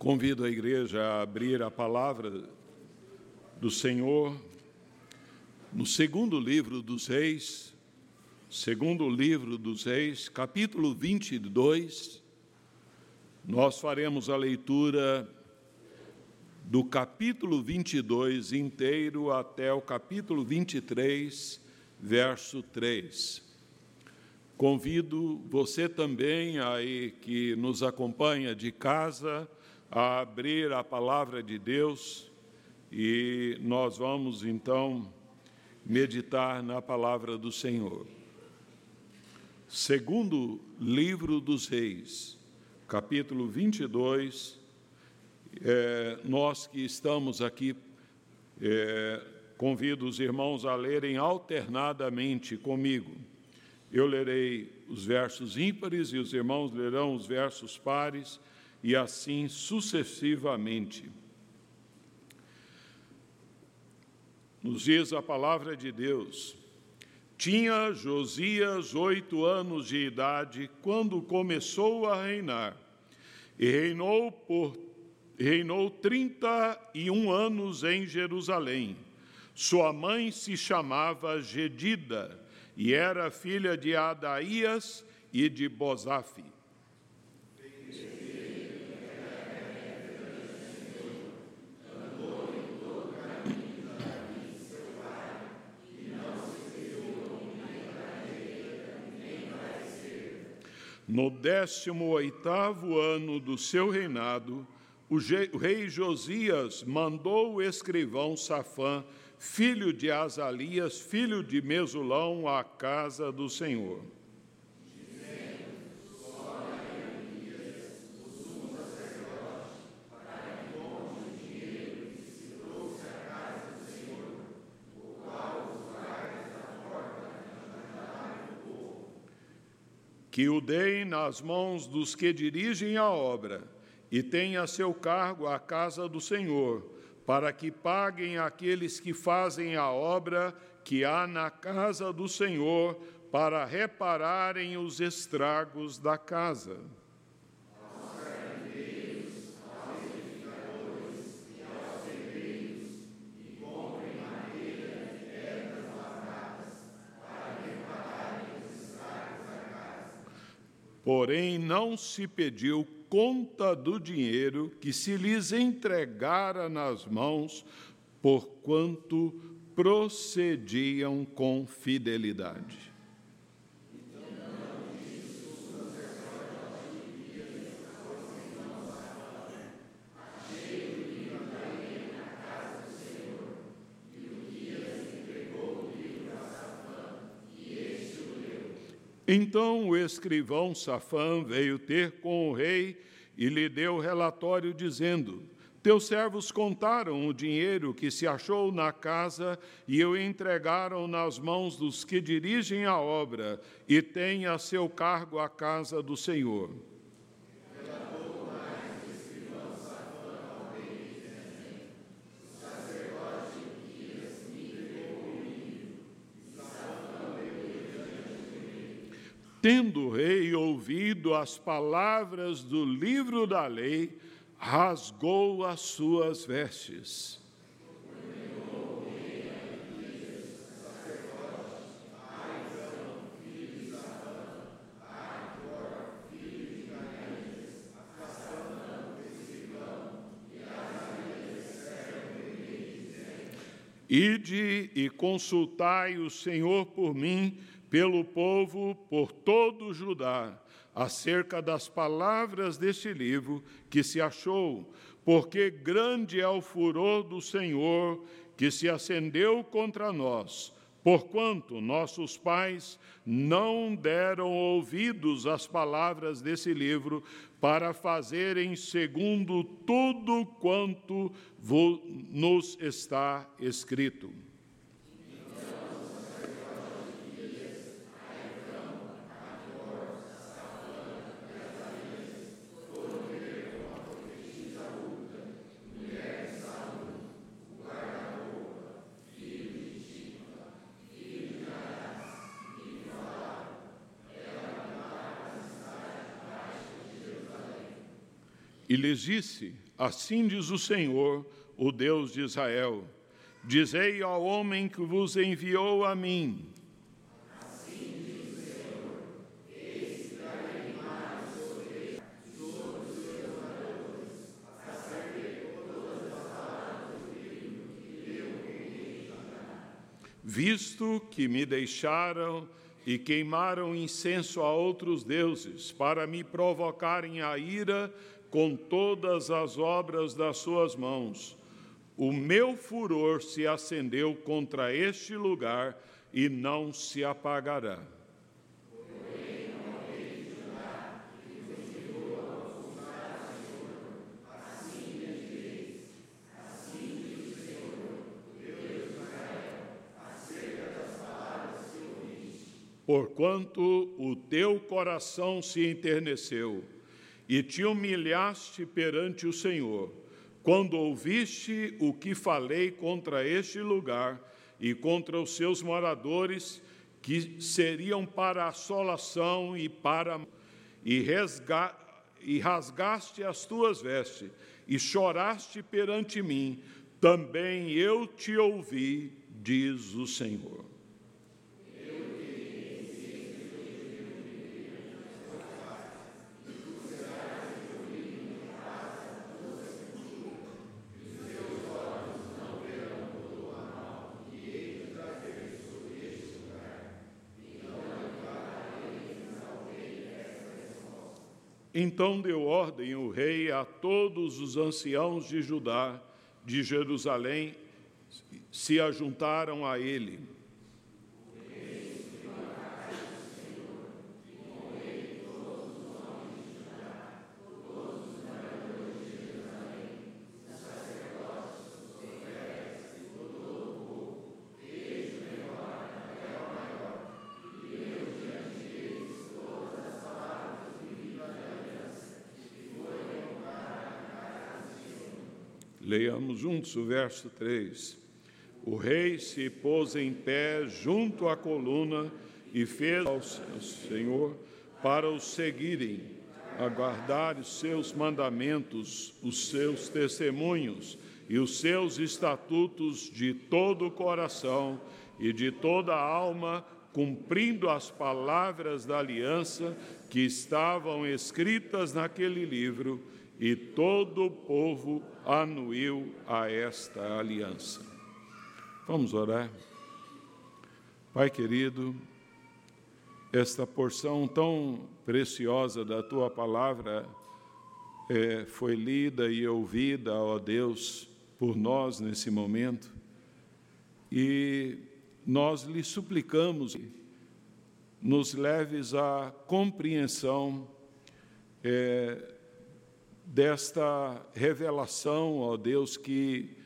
Convido a igreja a abrir a palavra do Senhor no segundo livro dos Reis, segundo livro dos Reis, capítulo 22. Nós faremos a leitura do capítulo 22 inteiro até o capítulo 23, verso 3. Convido você também aí que nos acompanha de casa a abrir a palavra de Deus e nós vamos então meditar na palavra do Senhor. Segundo livro dos Reis, capítulo 22, é, nós que estamos aqui, é, convido os irmãos a lerem alternadamente comigo. Eu lerei os versos ímpares e os irmãos lerão os versos pares e assim sucessivamente. Nos diz a palavra de Deus: Tinha Josias oito anos de idade quando começou a reinar, e reinou por reinou trinta e um anos em Jerusalém. Sua mãe se chamava Gedida e era filha de Adaías e de Bozafe. No décimo oitavo ano do seu reinado, o rei Josias mandou o escrivão Safã, filho de Azalias, filho de Mesulão, à casa do Senhor. Que o deem nas mãos dos que dirigem a obra e tenha a seu cargo a casa do Senhor, para que paguem aqueles que fazem a obra que há na casa do Senhor, para repararem os estragos da casa. Porém, não se pediu conta do dinheiro que se lhes entregara nas mãos, porquanto procediam com fidelidade. Então o escrivão Safã veio ter com o rei e lhe deu relatório, dizendo: Teus servos contaram o dinheiro que se achou na casa e o entregaram nas mãos dos que dirigem a obra e têm a seu cargo a casa do Senhor. Tendo o rei ouvido as palavras do livro da lei, rasgou as suas vestes. Ide e consultai o Senhor por mim, pelo povo, por todo Judá, acerca das palavras deste livro que se achou, porque grande é o furor do Senhor que se acendeu contra nós, porquanto nossos pais não deram ouvidos às palavras desse livro para fazerem segundo tudo quanto nos está escrito. E lhes disse: Assim diz o Senhor, o Deus de Israel: Dizei ao homem que vos enviou a mim, visto que me deixaram e queimaram incenso a outros deuses, para me provocarem a ira com todas as obras das suas mãos. O meu furor se acendeu contra este lugar e não se apagará. porquanto o teu coração se enterneceu e te humilhaste perante o Senhor, quando ouviste o que falei contra este lugar e contra os seus moradores, que seriam para assolação e para e, resga, e rasgaste as tuas vestes e choraste perante mim, também eu te ouvi, diz o Senhor. Então deu ordem o rei a todos os anciãos de Judá, de Jerusalém, se ajuntaram a ele juntos o verso 3. O rei se pôs em pé junto à coluna e fez ao Senhor para os seguirem, aguardar os seus mandamentos, os seus testemunhos e os seus estatutos de todo o coração e de toda a alma, cumprindo as palavras da aliança que estavam escritas naquele livro e todo o povo anuiu a esta aliança. Vamos orar. Pai querido, esta porção tão preciosa da tua palavra é, foi lida e ouvida, ó Deus, por nós nesse momento, e nós lhe suplicamos, nos leves à compreensão é, desta revelação, ó Deus, que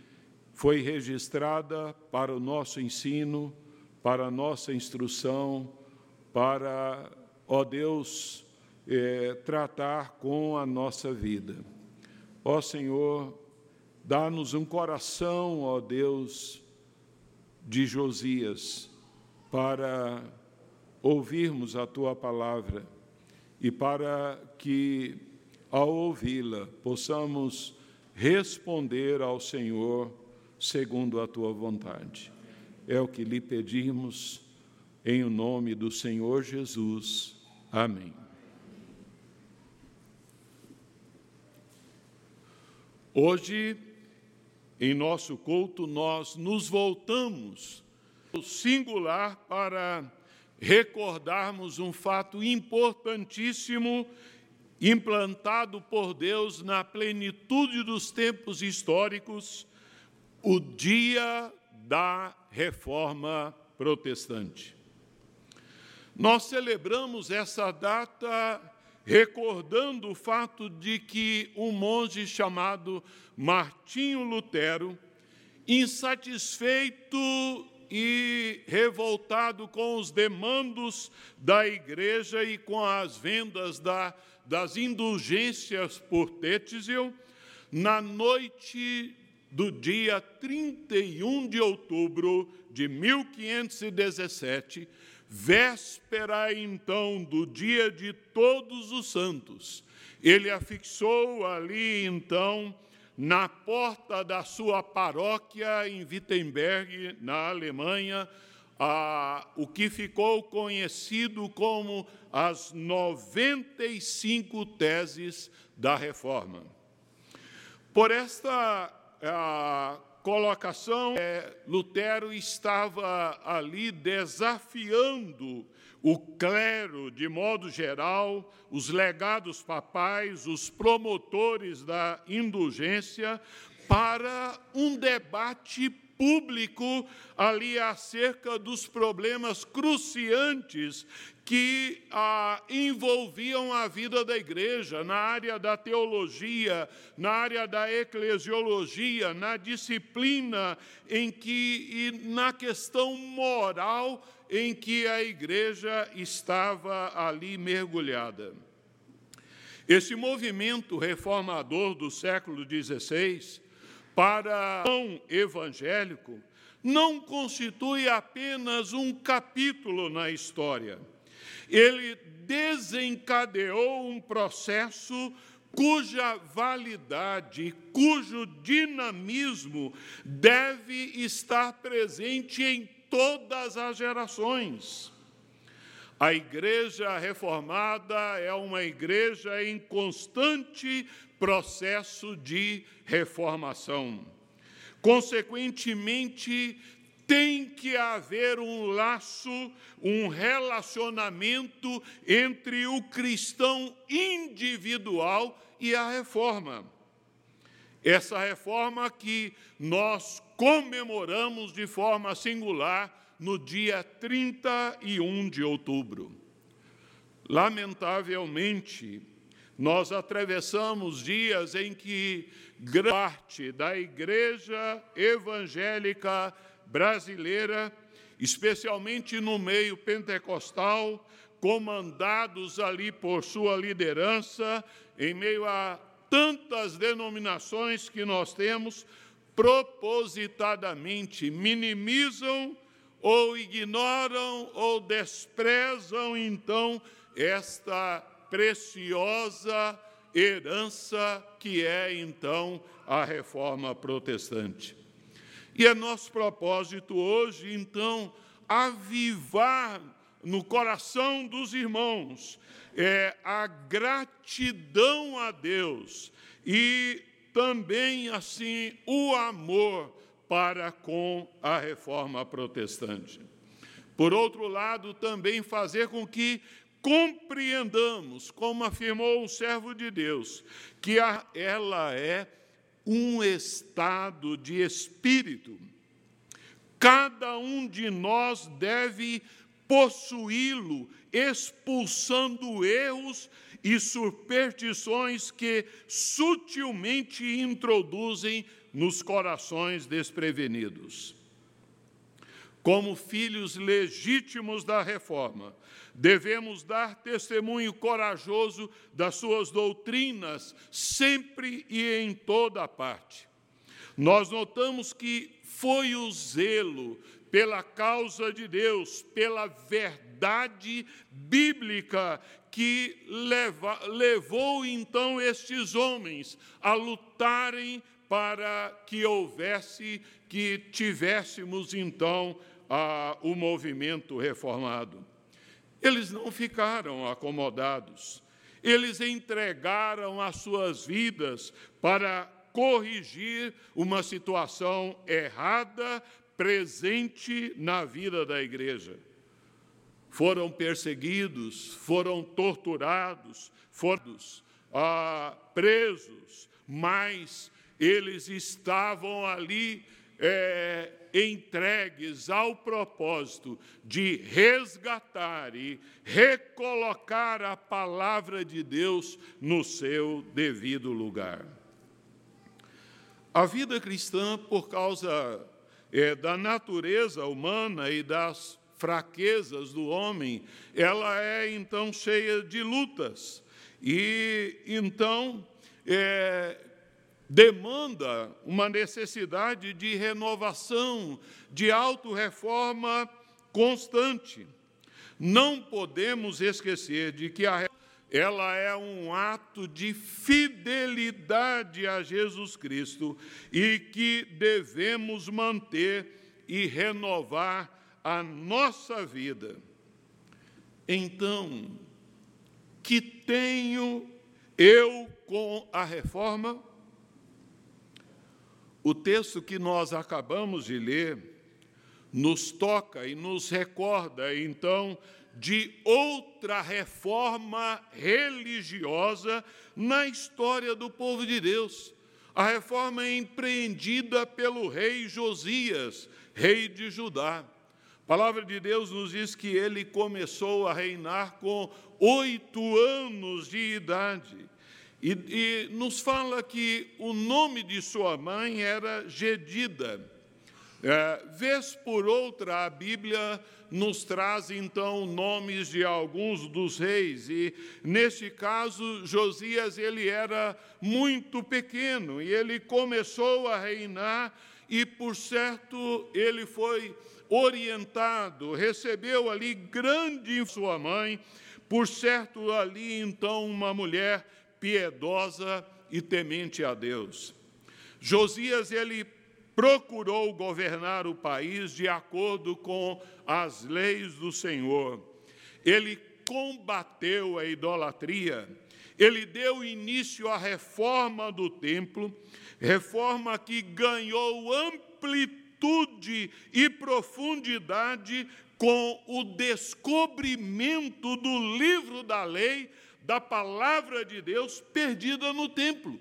foi registrada para o nosso ensino, para a nossa instrução, para, ó Deus, é, tratar com a nossa vida. Ó Senhor, dá-nos um coração, ó Deus, de Josias, para ouvirmos a tua palavra e para que ao ouvi-la, possamos responder ao Senhor segundo a tua vontade. É o que lhe pedimos, em o nome do Senhor Jesus. Amém. Hoje, em nosso culto, nós nos voltamos singular para recordarmos um fato importantíssimo implantado por Deus na plenitude dos tempos históricos, o dia da reforma protestante. Nós celebramos essa data recordando o fato de que um monge chamado Martinho Lutero, insatisfeito e revoltado com os demandos da igreja e com as vendas da das indulgências por Tétzel, na noite do dia 31 de outubro de 1517, véspera então do dia de Todos os Santos, ele afixou ali então na porta da sua paróquia em Wittenberg, na Alemanha, o que ficou conhecido como as 95 teses da reforma. Por esta colocação, é, Lutero estava ali desafiando o clero, de modo geral, os legados papais, os promotores da indulgência, para um debate público ali acerca dos problemas cruciantes que ah, envolviam a vida da igreja, na área da teologia, na área da eclesiologia, na disciplina em que e na questão moral em que a igreja estava ali mergulhada. Esse movimento reformador do século XVI para o evangélico não constitui apenas um capítulo na história. Ele desencadeou um processo cuja validade, cujo dinamismo deve estar presente em todas as gerações. A igreja reformada é uma igreja em constante processo de reformação. Consequentemente, tem que haver um laço, um relacionamento entre o cristão individual e a reforma. Essa reforma que nós comemoramos de forma singular no dia 31 de outubro. Lamentavelmente, nós atravessamos dias em que parte da igreja evangélica brasileira, especialmente no meio pentecostal, comandados ali por sua liderança, em meio a tantas denominações que nós temos, propositadamente minimizam ou ignoram ou desprezam então esta preciosa herança que é então a reforma protestante. E é nosso propósito hoje, então, avivar no coração dos irmãos é, a gratidão a Deus e também, assim, o amor para com a reforma protestante. Por outro lado, também fazer com que compreendamos, como afirmou o servo de Deus, que a, ela é um estado de espírito. Cada um de nós deve possuí-lo, expulsando erros e superstições que sutilmente introduzem nos corações desprevenidos. Como filhos legítimos da reforma, devemos dar testemunho corajoso das suas doutrinas, sempre e em toda parte. Nós notamos que foi o zelo pela causa de Deus, pela verdade bíblica, que leva, levou então estes homens a lutarem para que houvesse, que tivéssemos então a, o movimento reformado. Eles não ficaram acomodados, eles entregaram as suas vidas para corrigir uma situação errada presente na vida da igreja. Foram perseguidos, foram torturados, foram ah, presos, mas eles estavam ali é, entregues ao propósito de resgatar e recolocar a palavra de Deus no seu devido lugar. A vida cristã, por causa é, da natureza humana e das fraquezas do homem, ela é então cheia de lutas. E então é, demanda uma necessidade de renovação, de autorreforma constante. não podemos esquecer de que a ela é um ato de fidelidade a Jesus Cristo e que devemos manter e renovar a nossa vida. Então, que tenho eu com a reforma? O texto que nós acabamos de ler nos toca e nos recorda, então, de outra reforma religiosa na história do povo de Deus. A reforma empreendida pelo rei Josias, rei de Judá. A palavra de Deus nos diz que ele começou a reinar com oito anos de idade. E, e, nos fala que o nome de sua mãe era Gedida. É, vez por outra, a Bíblia nos traz então nomes de alguns dos reis e neste caso Josias ele era muito pequeno e ele começou a reinar e por certo ele foi orientado, recebeu ali grande sua mãe, por certo ali então uma mulher piedosa e temente a Deus. Josias ele procurou governar o país de acordo com as leis do Senhor. Ele combateu a idolatria, ele deu início à reforma do templo, reforma que ganhou amplitude e profundidade com o descobrimento do livro da lei, da palavra de Deus perdida no templo.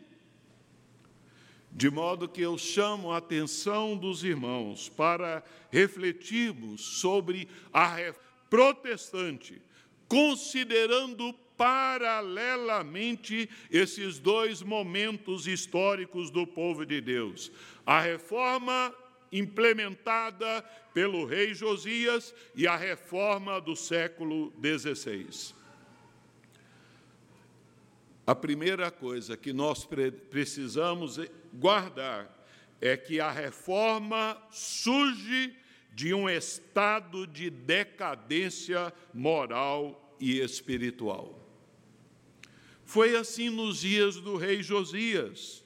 De modo que eu chamo a atenção dos irmãos para refletirmos sobre a protestante, considerando paralelamente esses dois momentos históricos do povo de Deus. A reforma implementada pelo rei Josias e a reforma do século XVI. A primeira coisa que nós precisamos guardar é que a reforma surge de um estado de decadência moral e espiritual. Foi assim nos dias do rei Josias,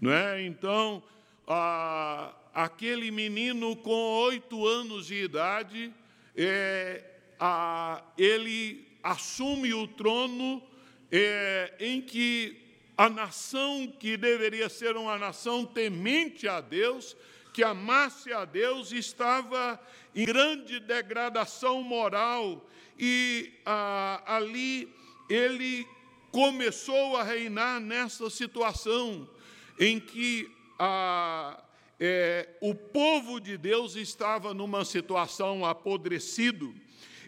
não é? Então, a, aquele menino com oito anos de idade, é, a, ele assume o trono é, em que a nação que deveria ser uma nação temente a Deus, que amasse a Deus, estava em grande degradação moral. E ah, ali ele começou a reinar nessa situação em que ah, é, o povo de Deus estava numa situação apodrecido,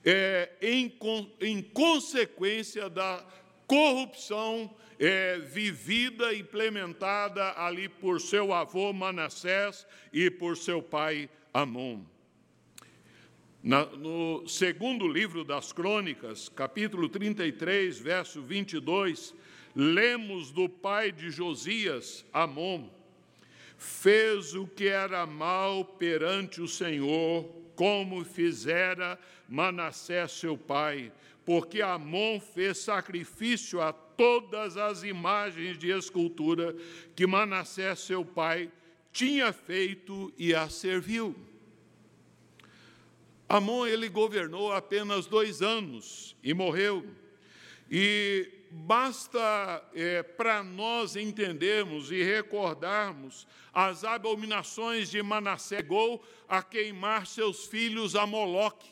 é, em, em consequência da corrupção é, vivida, implementada ali por seu avô Manassés e por seu pai Amon. Na, no segundo livro das Crônicas, capítulo 33, verso 22, lemos do pai de Josias, Amon, fez o que era mal perante o Senhor, como fizera Manassés seu pai, porque Amon fez sacrifício a todas as imagens de escultura que Manassés, seu pai, tinha feito e a serviu. Amon ele governou apenas dois anos e morreu. E basta é, para nós entendermos e recordarmos as abominações de Manassés, chegou a queimar seus filhos a Moloque.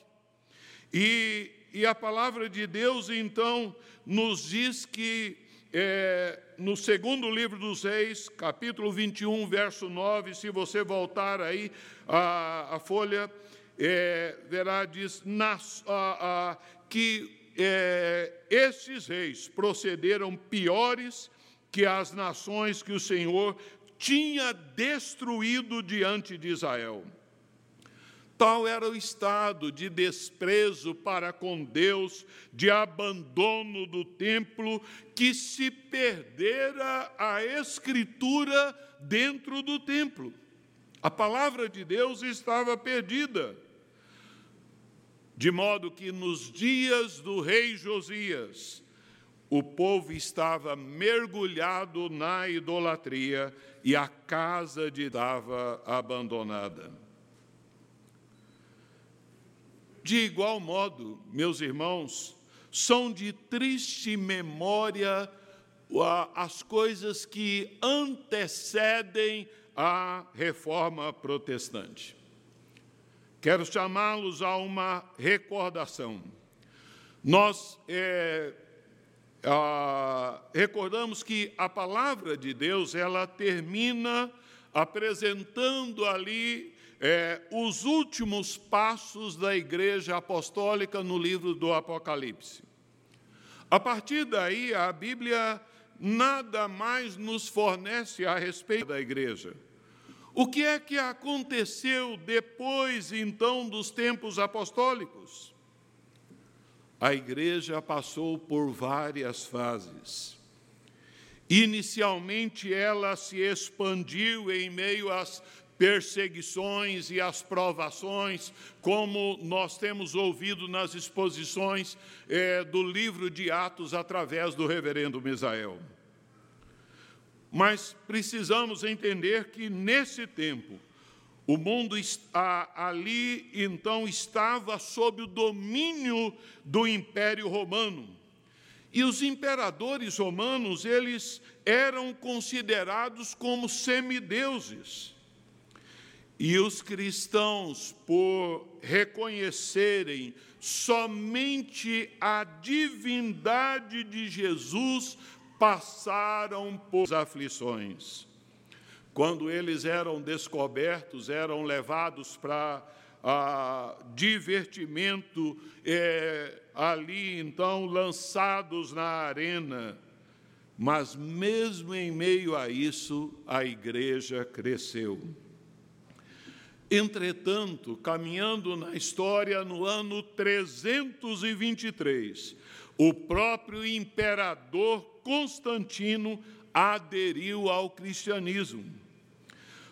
E, e a palavra de Deus, então, nos diz que é, no segundo livro dos Reis, capítulo 21, verso 9, se você voltar aí a, a folha, é, verá, diz a, a, que é, esses reis procederam piores que as nações que o Senhor tinha destruído diante de Israel. Tal era o estado de desprezo para com Deus, de abandono do templo, que se perdera a escritura dentro do templo. A palavra de Deus estava perdida. De modo que nos dias do rei Josias, o povo estava mergulhado na idolatria e a casa de estava abandonada. De igual modo, meus irmãos, são de triste memória as coisas que antecedem a reforma protestante. Quero chamá-los a uma recordação. Nós é, ah, recordamos que a palavra de Deus ela termina apresentando ali é, os últimos passos da Igreja Apostólica no livro do Apocalipse. A partir daí, a Bíblia nada mais nos fornece a respeito da igreja. O que é que aconteceu depois, então, dos tempos apostólicos? A igreja passou por várias fases. Inicialmente, ela se expandiu em meio às perseguições e as provações, como nós temos ouvido nas exposições é, do livro de Atos através do reverendo Misael. Mas precisamos entender que nesse tempo, o mundo ali então estava sob o domínio do Império Romano. E os imperadores romanos, eles eram considerados como semideuses. E os cristãos, por reconhecerem somente a divindade de Jesus, passaram por aflições. Quando eles eram descobertos, eram levados para ah, divertimento, é, ali então lançados na arena. Mas mesmo em meio a isso, a igreja cresceu. Entretanto, caminhando na história no ano 323, o próprio imperador Constantino aderiu ao cristianismo.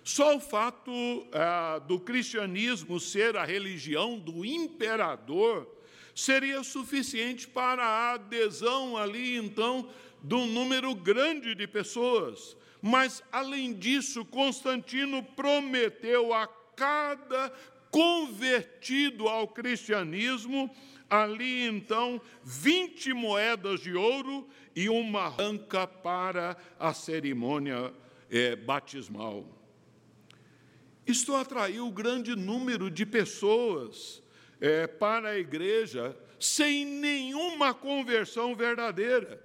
Só o fato ah, do cristianismo ser a religião do imperador seria suficiente para a adesão ali, então, de um número grande de pessoas. Mas, além disso, Constantino prometeu a cada convertido ao cristianismo, ali então 20 moedas de ouro e uma anca para a cerimônia é, batismal. Isto atraiu grande número de pessoas é, para a igreja sem nenhuma conversão verdadeira.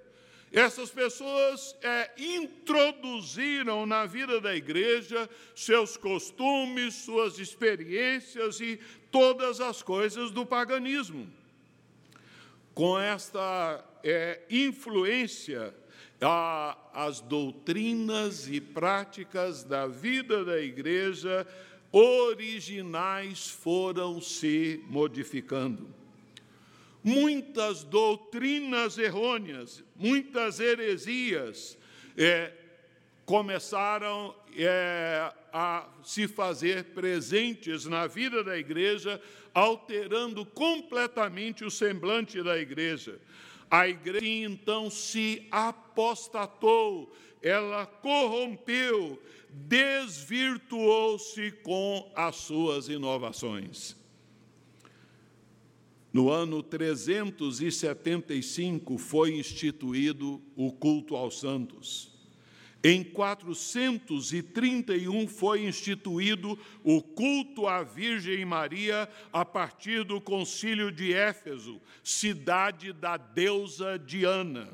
Essas pessoas é, introduziram na vida da igreja seus costumes, suas experiências e todas as coisas do paganismo. Com esta é, influência, a, as doutrinas e práticas da vida da igreja originais foram se modificando muitas doutrinas errôneas, muitas heresias é, começaram é, a se fazer presentes na vida da igreja, alterando completamente o semblante da igreja. A igreja então se apostatou, ela corrompeu, desvirtuou-se com as suas inovações. No ano 375 foi instituído o culto aos santos. Em 431 foi instituído o culto à Virgem Maria a partir do concílio de Éfeso, cidade da deusa Diana.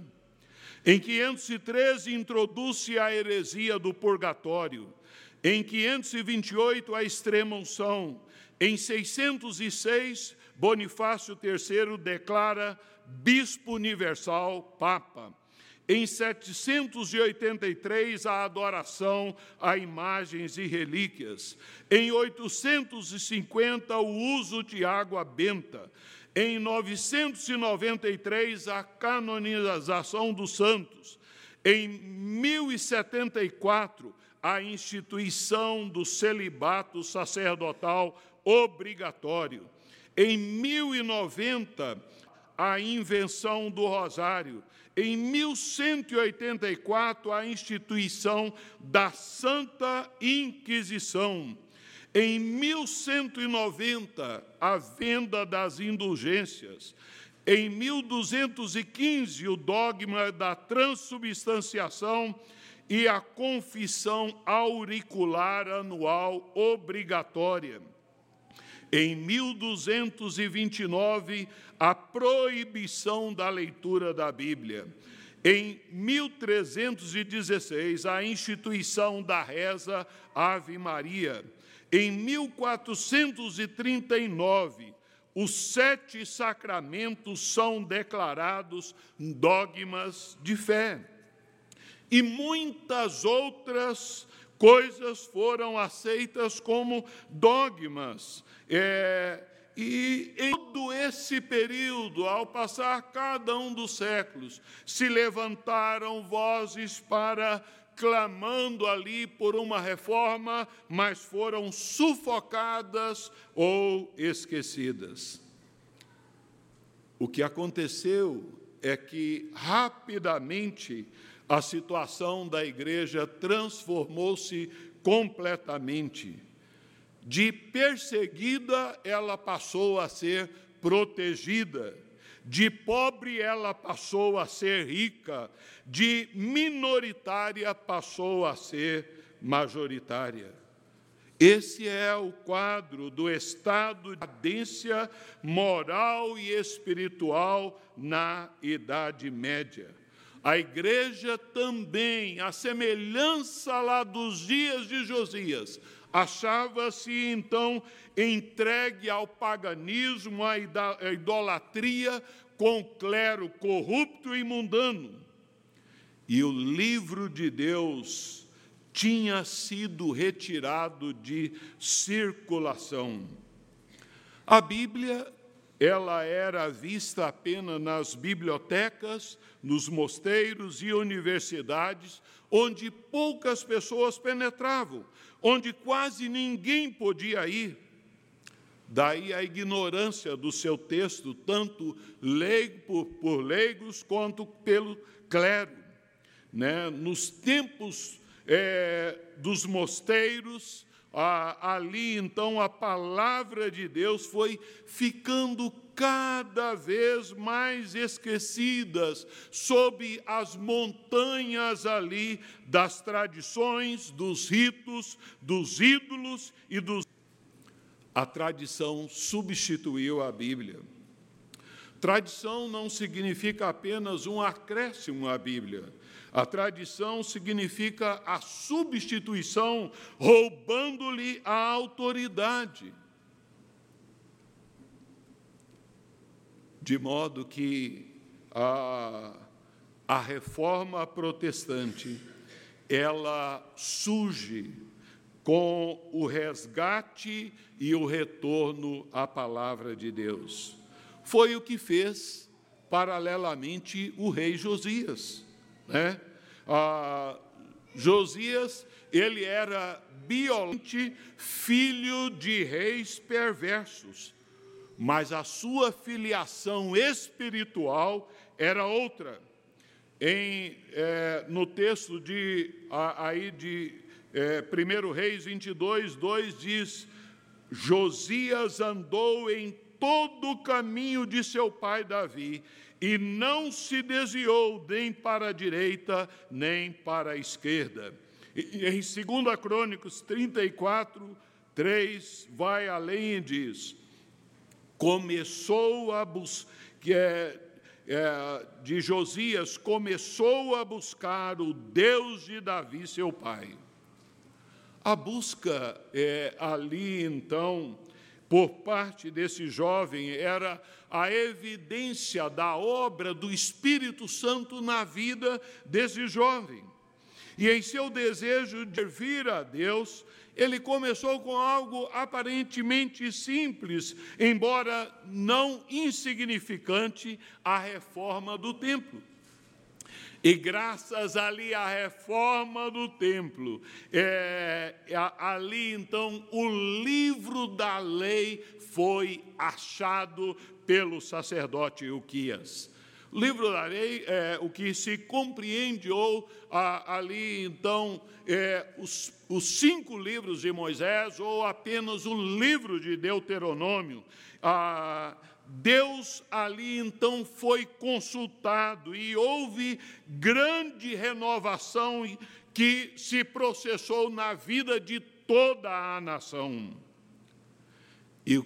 Em 513 introduz-se a heresia do purgatório. Em 528 a extrema unção. Em 606 Bonifácio III declara bispo universal, papa. Em 783, a adoração a imagens e relíquias. Em 850, o uso de água benta. Em 993, a canonização dos santos. Em 1074, a instituição do celibato sacerdotal obrigatório. Em 1090, a invenção do rosário. Em 1184, a instituição da Santa Inquisição. Em 1190, a venda das indulgências. Em 1215, o dogma da transubstanciação e a confissão auricular anual obrigatória. Em 1229, a proibição da leitura da Bíblia. Em 1316, a instituição da reza Ave Maria. Em 1439, os sete sacramentos são declarados dogmas de fé. E muitas outras coisas foram aceitas como dogmas. É, e em todo esse período, ao passar cada um dos séculos, se levantaram vozes para clamando ali por uma reforma, mas foram sufocadas ou esquecidas. O que aconteceu é que rapidamente a situação da igreja transformou-se completamente. De perseguida, ela passou a ser protegida. De pobre, ela passou a ser rica. De minoritária, passou a ser majoritária. Esse é o quadro do estado de cadência moral e espiritual na Idade Média. A igreja também, a semelhança lá dos dias de Josias, achava-se então entregue ao paganismo, à idolatria, com clero corrupto e mundano. E o livro de Deus tinha sido retirado de circulação. A Bíblia ela era vista apenas nas bibliotecas, nos mosteiros e universidades, onde poucas pessoas penetravam, onde quase ninguém podia ir. Daí a ignorância do seu texto, tanto leigo por, leigos quanto pelo clero. Né? Nos tempos é, dos mosteiros, ali então a palavra de Deus foi ficando cada vez mais esquecidas sob as montanhas ali das tradições, dos ritos, dos ídolos e dos. A tradição substituiu a Bíblia. Tradição não significa apenas um acréscimo à Bíblia. A tradição significa a substituição, roubando-lhe a autoridade. De modo que a, a reforma protestante ela surge com o resgate e o retorno à palavra de Deus. Foi o que fez, paralelamente, o rei Josias. Né? Ah, Josias, ele era violente, filho de reis perversos, mas a sua filiação espiritual era outra. Em, é, no texto de, aí de é, 1 Reis 22, 2 diz: Josias andou em todo o caminho de seu pai Davi e não se desviou nem para a direita nem para a esquerda. E, em 2 Crônicos 34, 3, vai além e diz: começou a buscar, é, é, de Josias, começou a buscar o Deus de Davi, seu pai. A busca é, ali, então, por parte desse jovem era a evidência da obra do Espírito Santo na vida desse jovem. E em seu desejo de servir a Deus, ele começou com algo aparentemente simples, embora não insignificante, a reforma do templo. E graças ali à reforma do templo, é, ali então o livro da lei foi achado pelo sacerdote Uquias. Livro da lei é o que se compreende ou ali então é, os, os cinco livros de Moisés ou apenas o livro de Deuteronômio. Ah, Deus ali então foi consultado e houve grande renovação que se processou na vida de toda a nação. E o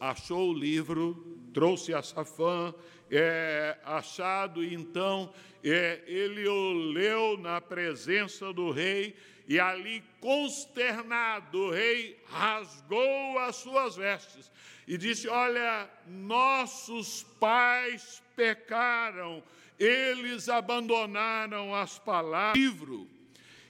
achou o livro, trouxe a Safã, é, achado, então é, ele o leu na presença do rei, e ali, consternado, o rei rasgou as suas vestes e disse: Olha, nossos pais pecaram, eles abandonaram as palavras livro.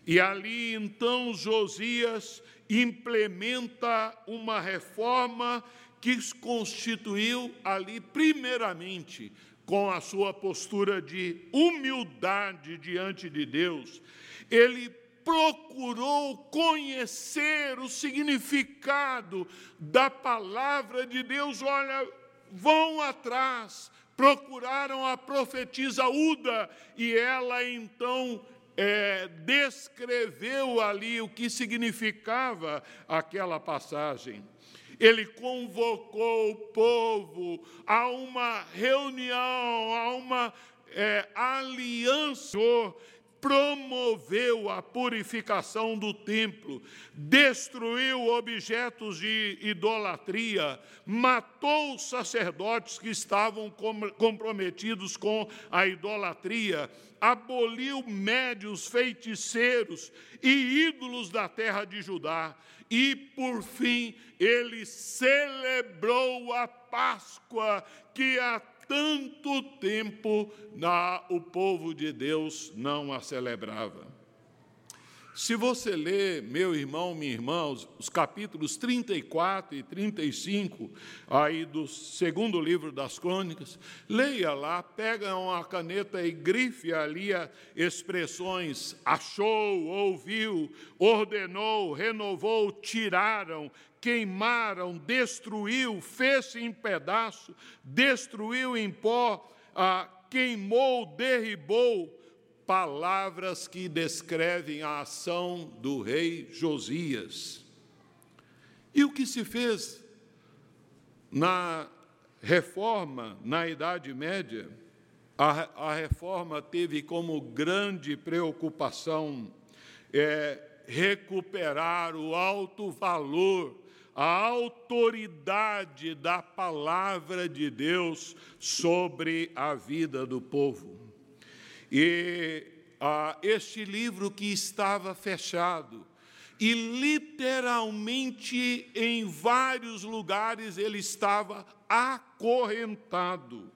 E ali então Josias implementa uma reforma que constituiu ali, primeiramente, com a sua postura de humildade diante de Deus, ele procurou conhecer o significado da palavra de Deus. Olha, vão atrás, procuraram a profetisa Uda e ela então é, descreveu ali o que significava aquela passagem. Ele convocou o povo a uma reunião, a uma é, aliança promoveu a purificação do templo, destruiu objetos de idolatria, matou os sacerdotes que estavam comprometidos com a idolatria, aboliu médios feiticeiros e ídolos da terra de Judá. E, por fim, ele celebrou a Páscoa que a tanto tempo na, o povo de Deus não a celebrava. Se você ler, meu irmão, minha irmã, os, os, capítulos 34 e 35 aí do segundo livro das crônicas, leia lá, pega uma caneta e grife ali expressões achou, ouviu, ordenou, renovou, tiraram, queimaram, destruiu, fez em pedaço, destruiu em pó, ah, queimou, derribou, palavras que descrevem a ação do rei Josias. E o que se fez na reforma na Idade Média? A, a reforma teve como grande preocupação é, recuperar o alto valor a autoridade da palavra de Deus sobre a vida do povo. E ah, este livro que estava fechado, e literalmente em vários lugares ele estava acorrentado.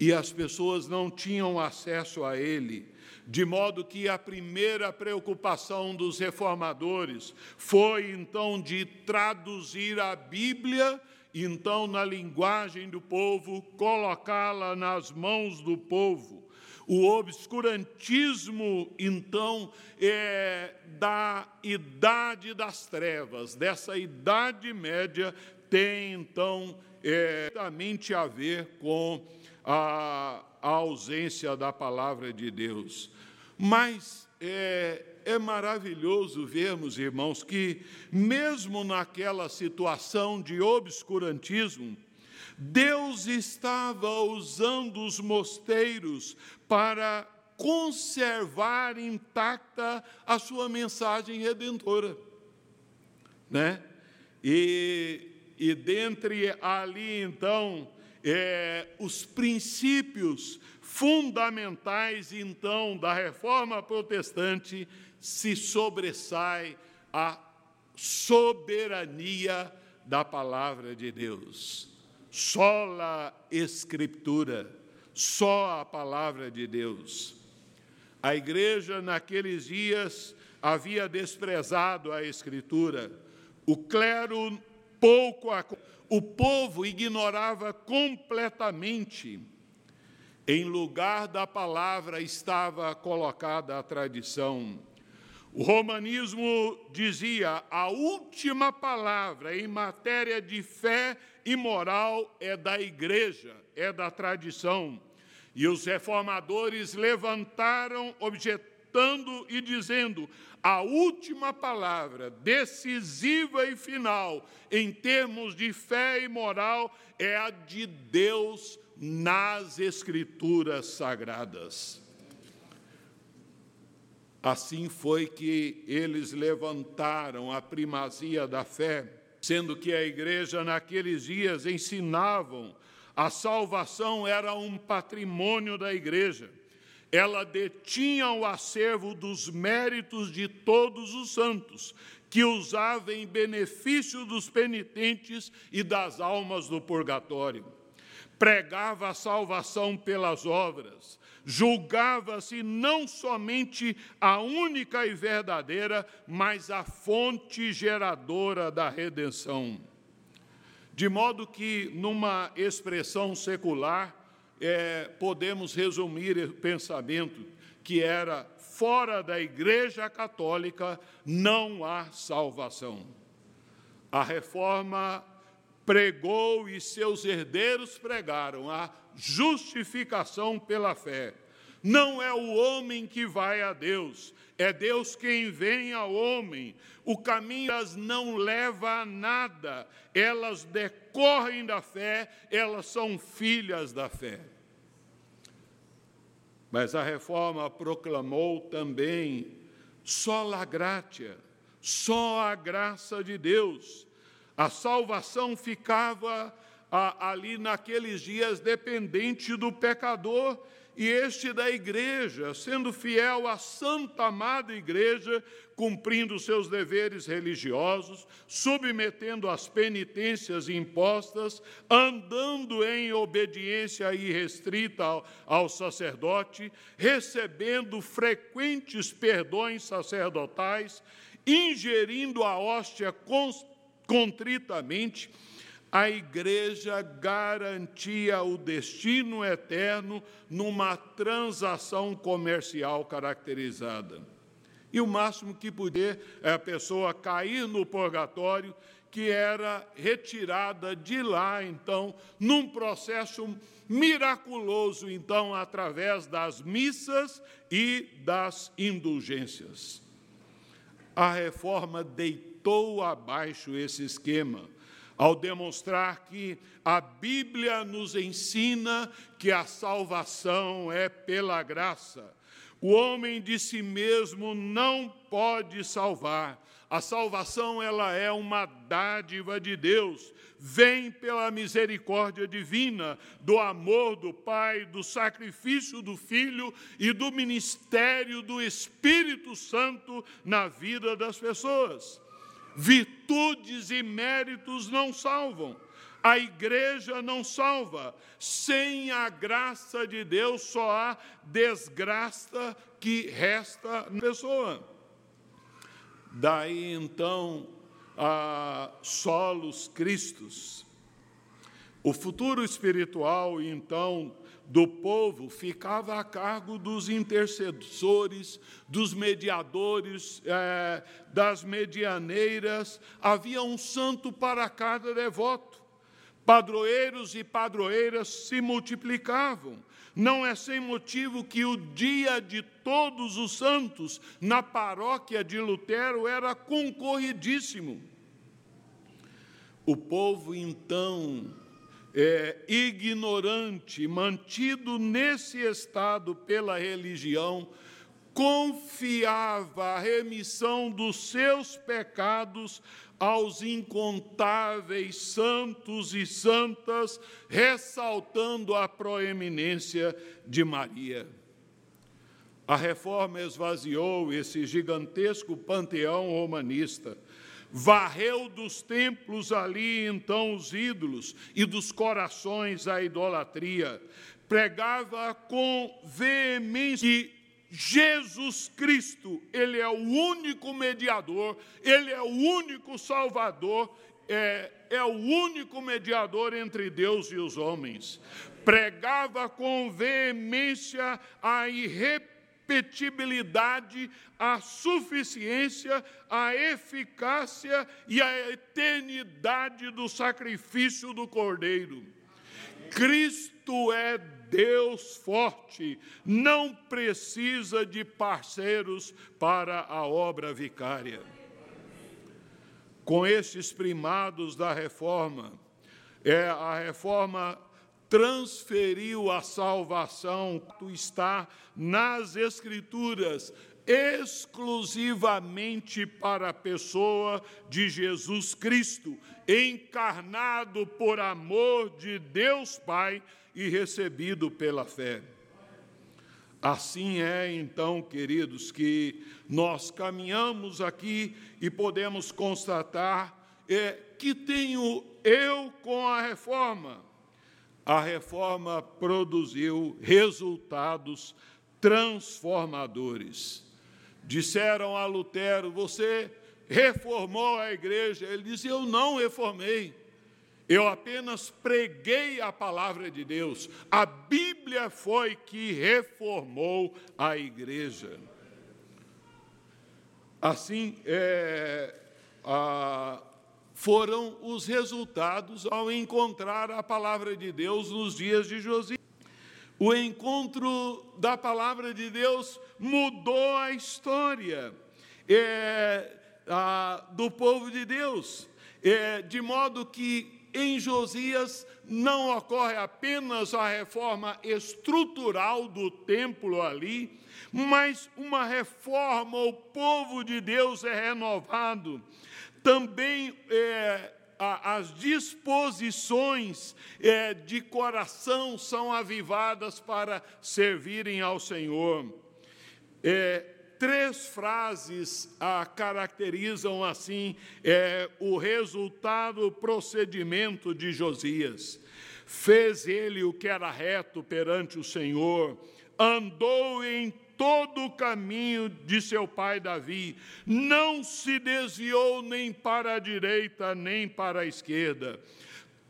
E as pessoas não tinham acesso a ele de modo que a primeira preocupação dos reformadores foi então de traduzir a Bíblia, então na linguagem do povo, colocá-la nas mãos do povo. O obscurantismo, então, é da idade das trevas, dessa idade média, tem então é, a ver com a, a ausência da palavra de Deus. Mas é, é maravilhoso vermos, irmãos, que mesmo naquela situação de obscurantismo, Deus estava usando os mosteiros para conservar intacta a sua mensagem redentora. Né? E, e dentre ali, então, é, os princípios fundamentais, então, da reforma protestante se sobressai a soberania da palavra de Deus. Só a Escritura, só a palavra de Deus. A igreja, naqueles dias, havia desprezado a Escritura. O clero pouco a... o povo ignorava completamente Em lugar da palavra estava colocada a tradição. O romanismo dizia: a última palavra em matéria de fé e moral é da igreja, é da tradição. E os reformadores levantaram, objetando e dizendo: a última palavra, decisiva e final, em termos de fé e moral, é a de Deus nas Escrituras sagradas. Assim foi que eles levantaram a primazia da fé, sendo que a igreja naqueles dias ensinavam a salvação era um patrimônio da igreja. Ela detinha o acervo dos méritos de todos os santos, que usava em benefício dos penitentes e das almas do purgatório. Pregava a salvação pelas obras, julgava-se não somente a única e verdadeira, mas a fonte geradora da redenção. De modo que, numa expressão secular, é, podemos resumir o pensamento que era fora da Igreja Católica não há salvação. A reforma pregou e seus herdeiros pregaram a justificação pela fé. Não é o homem que vai a Deus, é Deus quem vem ao homem. O caminho elas não leva a nada, elas decorrem da fé, elas são filhas da fé. Mas a reforma proclamou também só a gratia, só a graça de Deus. A salvação ficava ali naqueles dias dependente do pecador e este da igreja, sendo fiel à santa amada igreja, cumprindo seus deveres religiosos, submetendo as penitências impostas, andando em obediência irrestrita ao, ao sacerdote, recebendo frequentes perdões sacerdotais, ingerindo a hóstia contritamente, a igreja garantia o destino eterno numa transação comercial caracterizada. E o máximo que podia é a pessoa cair no purgatório, que era retirada de lá, então, num processo miraculoso, então, através das missas e das indulgências. A reforma deitou abaixo esse esquema ao demonstrar que a Bíblia nos ensina que a salvação é pela graça. O homem de si mesmo não pode salvar. A salvação ela é uma dádiva de Deus, vem pela misericórdia divina, do amor do Pai, do sacrifício do Filho e do ministério do Espírito Santo na vida das pessoas. Virtudes e méritos não salvam. A igreja não salva. Sem a graça de Deus só há desgraça que resta na pessoa. Daí então a solos Cristos. O futuro espiritual, então, do povo ficava a cargo dos intercessores, dos mediadores, é, das medianeiras. Havia um santo para cada devoto. Padroeiros e padroeiras se multiplicavam. Não é sem motivo que o dia de todos os santos na paróquia de Lutero era concorridíssimo. O povo então é, ignorante, mantido nesse estado pela religião, confiava a remissão dos seus pecados aos incontáveis santos e santas, ressaltando a proeminência de Maria. A reforma esvaziou esse gigantesco panteão romanista varreu dos templos ali então os ídolos e dos corações a idolatria. Pregava com veemência que Jesus Cristo, Ele é o único mediador, Ele é o único Salvador, é, é o único mediador entre Deus e os homens. Pregava com veemência a irrepetibilidade, a suficiência, a eficácia e a eternidade do sacrifício do Cordeiro. Cristo é Deus forte, não precisa de parceiros para a obra vicária. Com estes primados da reforma, é a reforma transferiu a salvação que está nas Escrituras, exclusivamente para a pessoa de Jesus Cristo, encarnado por amor de Deus Pai e recebido pela fé. Assim é, então, queridos, que nós caminhamos aqui e podemos constatar é, que tenho eu com a reforma. A reforma produziu resultados transformadores. Disseram a Lutero: Você reformou a igreja? Ele disse: Eu não reformei. Eu apenas preguei a palavra de Deus. A Bíblia foi que reformou a igreja. Assim, é, a, foram os resultados ao encontrar a palavra de Deus nos dias de Josias. O encontro da palavra de Deus mudou a história é, a, do povo de Deus, é, de modo que em Josias não ocorre apenas a reforma estrutural do templo ali, mas uma reforma, o povo de Deus é renovado. Também é, as disposições é, de coração são avivadas para servirem ao Senhor. É, três frases a caracterizam assim é, o resultado, o procedimento de Josias. Fez ele o que era reto perante o Senhor, andou em todo o caminho de seu pai Davi, não se desviou nem para a direita nem para a esquerda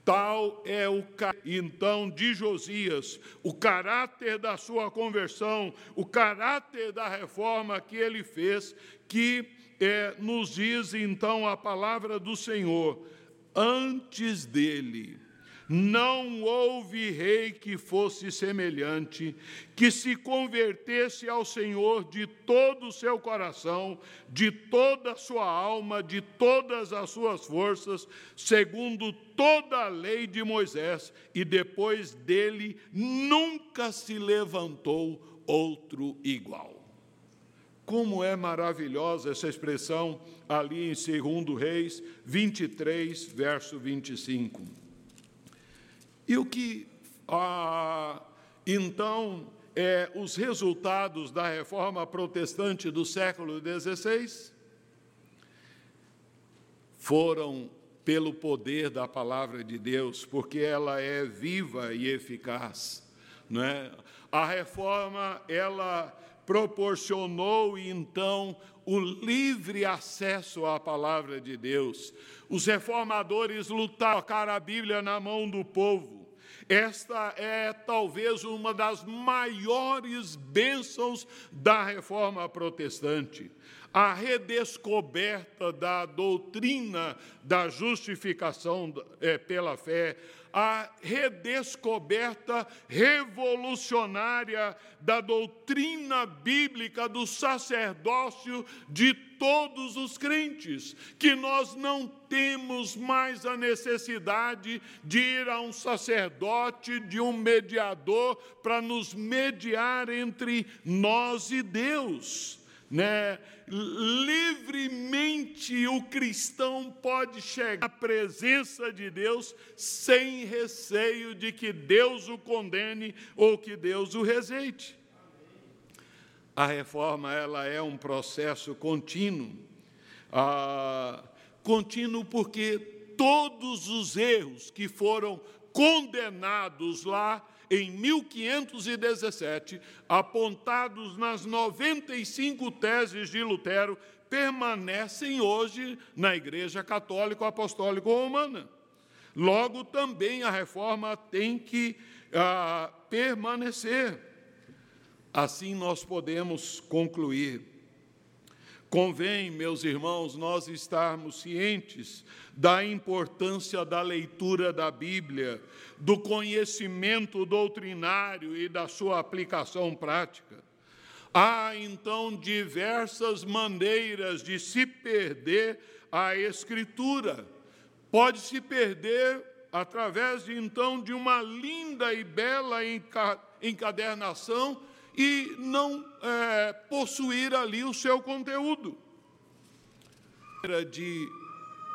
Tal é o então de Josias, o caráter da sua conversão, o caráter da reforma que ele fez, que é, nos diz então a palavra do Senhor. Antes dele, não houve rei que fosse semelhante, que se convertesse ao Senhor de todo o seu coração, de toda a sua alma, de todas as suas forças, segundo toda a lei de Moisés, e depois dele nunca se levantou outro igual. Como é maravilhosa essa expressão ali em 2 Reis 23, verso 25. E o que, ah, então, é, os resultados da reforma protestante do século XVI foram pelo poder da palavra de Deus, porque ela é viva e eficaz. Não é? A reforma, ela proporcionou então o livre acesso à palavra de Deus. Os reformadores lutaram a Bíblia na mão do povo esta é talvez uma das maiores bênçãos da reforma protestante. A redescoberta da doutrina da justificação é, pela fé, a redescoberta revolucionária da doutrina bíblica do sacerdócio de todos os crentes, que nós não temos mais a necessidade de ir a um sacerdote, de um mediador, para nos mediar entre nós e Deus né? Livremente o cristão pode chegar à presença de Deus sem receio de que Deus o condene ou que Deus o rejeite. A reforma ela é um processo contínuo, ah, contínuo porque todos os erros que foram condenados lá em 1517, apontados nas 95 teses de Lutero, permanecem hoje na Igreja Católica Apostólica Romana. Logo, também a reforma tem que ah, permanecer. Assim nós podemos concluir. Convém, meus irmãos, nós estarmos cientes da importância da leitura da Bíblia, do conhecimento doutrinário e da sua aplicação prática. Há então diversas maneiras de se perder a Escritura. Pode se perder através de, então de uma linda e bela encadernação e não é, possuir ali o seu conteúdo. De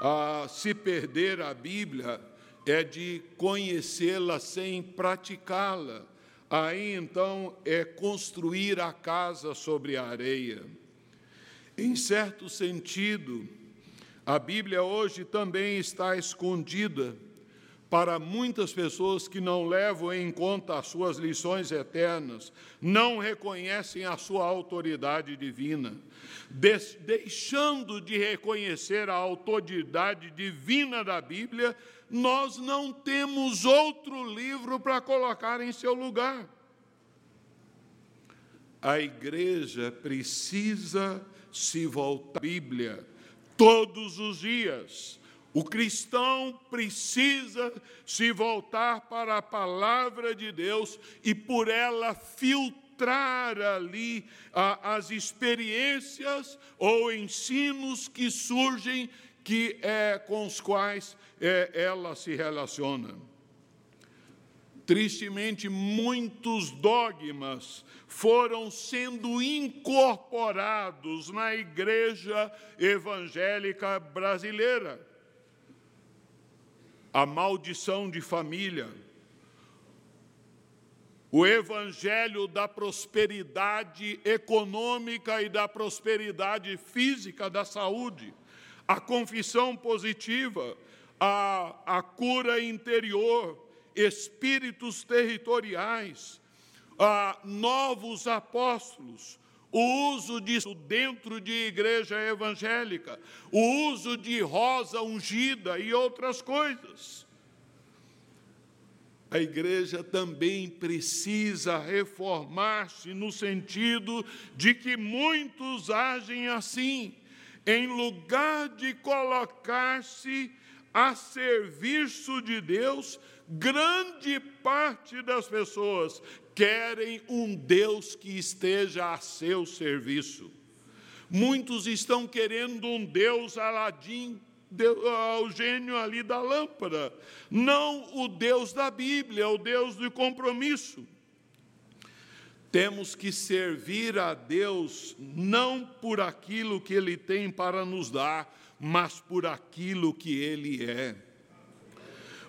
a, se perder a Bíblia é de conhecê-la sem praticá-la. Aí então é construir a casa sobre a areia. Em certo sentido, a Bíblia hoje também está escondida para muitas pessoas que não levam em conta as suas lições eternas, não reconhecem a sua autoridade divina, deixando de reconhecer a autoridade divina da Bíblia, nós não temos outro livro para colocar em seu lugar. A igreja precisa se voltar à Bíblia todos os dias o cristão precisa se voltar para a palavra de Deus e por ela filtrar ali ah, as experiências ou ensinos que surgem que é, com os quais é, ela se relaciona. Tristemente, muitos dogmas foram sendo incorporados na igreja evangélica brasileira a maldição de família, o evangelho da prosperidade econômica e da prosperidade física, da saúde, a confissão positiva, a, a cura interior, espíritos territoriais, a novos apóstolos, o uso disso dentro de igreja evangélica, o uso de rosa ungida e outras coisas. A igreja também precisa reformar-se no sentido de que muitos agem assim, em lugar de colocar-se a serviço de Deus, grande parte das pessoas querem um Deus que esteja a seu serviço. Muitos estão querendo um Deus Aladim, ah, o gênio ali da lâmpada, não o Deus da Bíblia, o Deus do compromisso. Temos que servir a Deus não por aquilo que Ele tem para nos dar, mas por aquilo que Ele é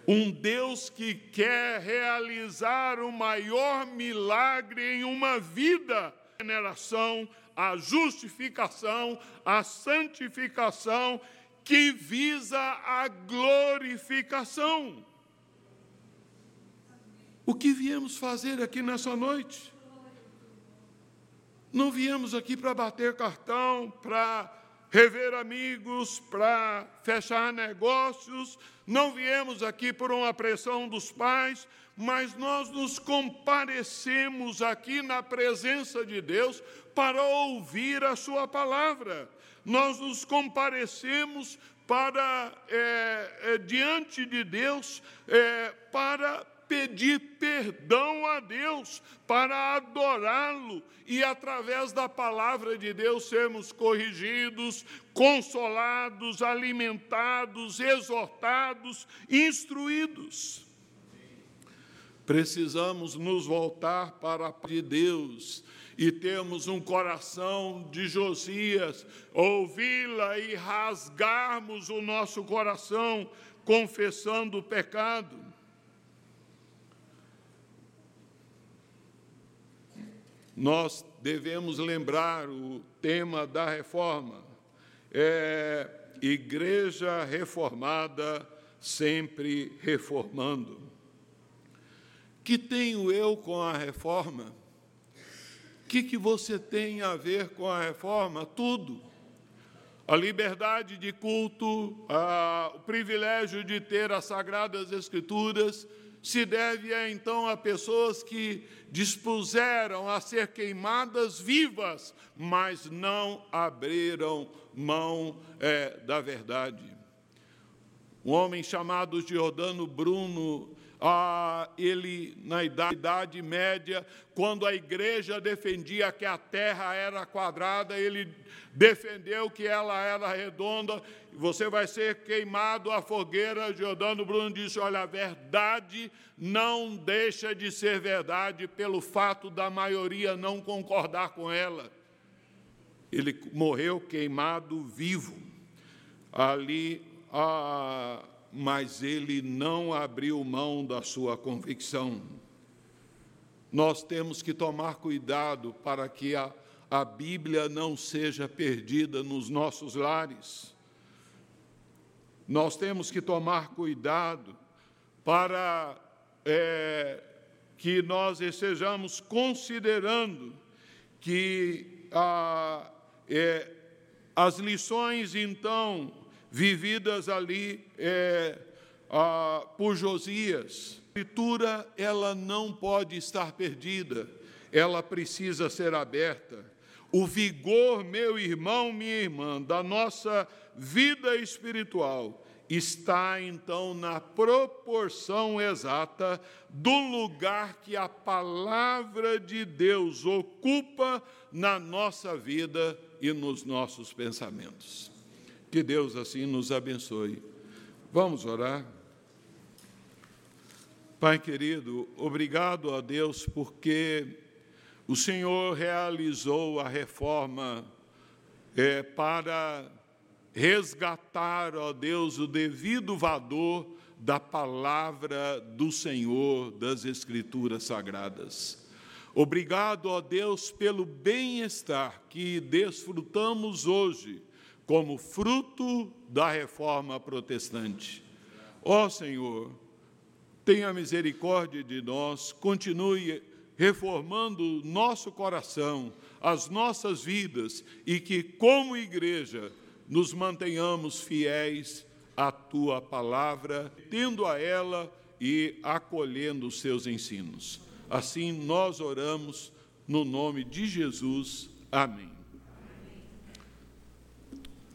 um Deus que quer realizar o maior milagre em uma vida, a generação, a justificação, a santificação, que visa a glorificação. O que viemos fazer aqui nessa noite? Não viemos aqui para bater cartão, para rever amigos, para fechar negócios. Não viemos aqui por uma pressão dos pais, mas nós nos comparecemos aqui na presença de Deus para ouvir a Sua palavra. Nós nos comparecemos para é, é, diante de Deus é, para pedir perdão a Deus, para adorá-lo e, através da palavra de Deus, sermos corrigidos, consolados, alimentados, exortados, instruídos. Precisamos nos voltar para a de Deus e termos um coração de Josias, ouvi-la e rasgarmos o nosso coração confessando o pecado. Nós devemos lembrar o tema da reforma. É Igreja reformada, sempre reformando. Que tenho eu com a reforma? O que, que você tem a ver com a reforma? Tudo. a liberdade de culto, a, o privilégio de ter as sagradas escrituras, se deve então a pessoas que dispuseram a ser queimadas vivas, mas não abriram mão é, da verdade. Um homem chamado Giordano Bruno ah, ele, na idade média, quando a igreja defendia que a terra era quadrada, ele defendeu que ela era redonda. Você vai ser queimado à fogueira. Giordano Bruno disse: Olha, a verdade não deixa de ser verdade pelo fato da maioria não concordar com ela. Ele morreu queimado vivo. Ali, a mas ele não abriu mão da sua convicção. Nós temos que tomar cuidado para que a, a Bíblia não seja perdida nos nossos lares. Nós temos que tomar cuidado para é, que nós estejamos considerando que a, é, as lições, então, vividas ali é, a, por Josias. A escritura ela não pode estar perdida, ela precisa ser aberta. O vigor, meu irmão, minha irmã, da nossa vida espiritual está então na proporção exata do lugar que a palavra de Deus ocupa na nossa vida e nos nossos pensamentos. Que Deus assim nos abençoe. Vamos orar. Pai querido, obrigado a Deus porque o Senhor realizou a reforma é, para resgatar, ó Deus, o devido valor da palavra do Senhor, das Escrituras Sagradas. Obrigado, ó Deus, pelo bem-estar que desfrutamos hoje como fruto da reforma protestante. Ó Senhor, tenha misericórdia de nós, continue reformando nosso coração, as nossas vidas e que, como igreja, nos mantenhamos fiéis à tua palavra, tendo a ela e acolhendo os seus ensinos. Assim nós oramos no nome de Jesus. Amém.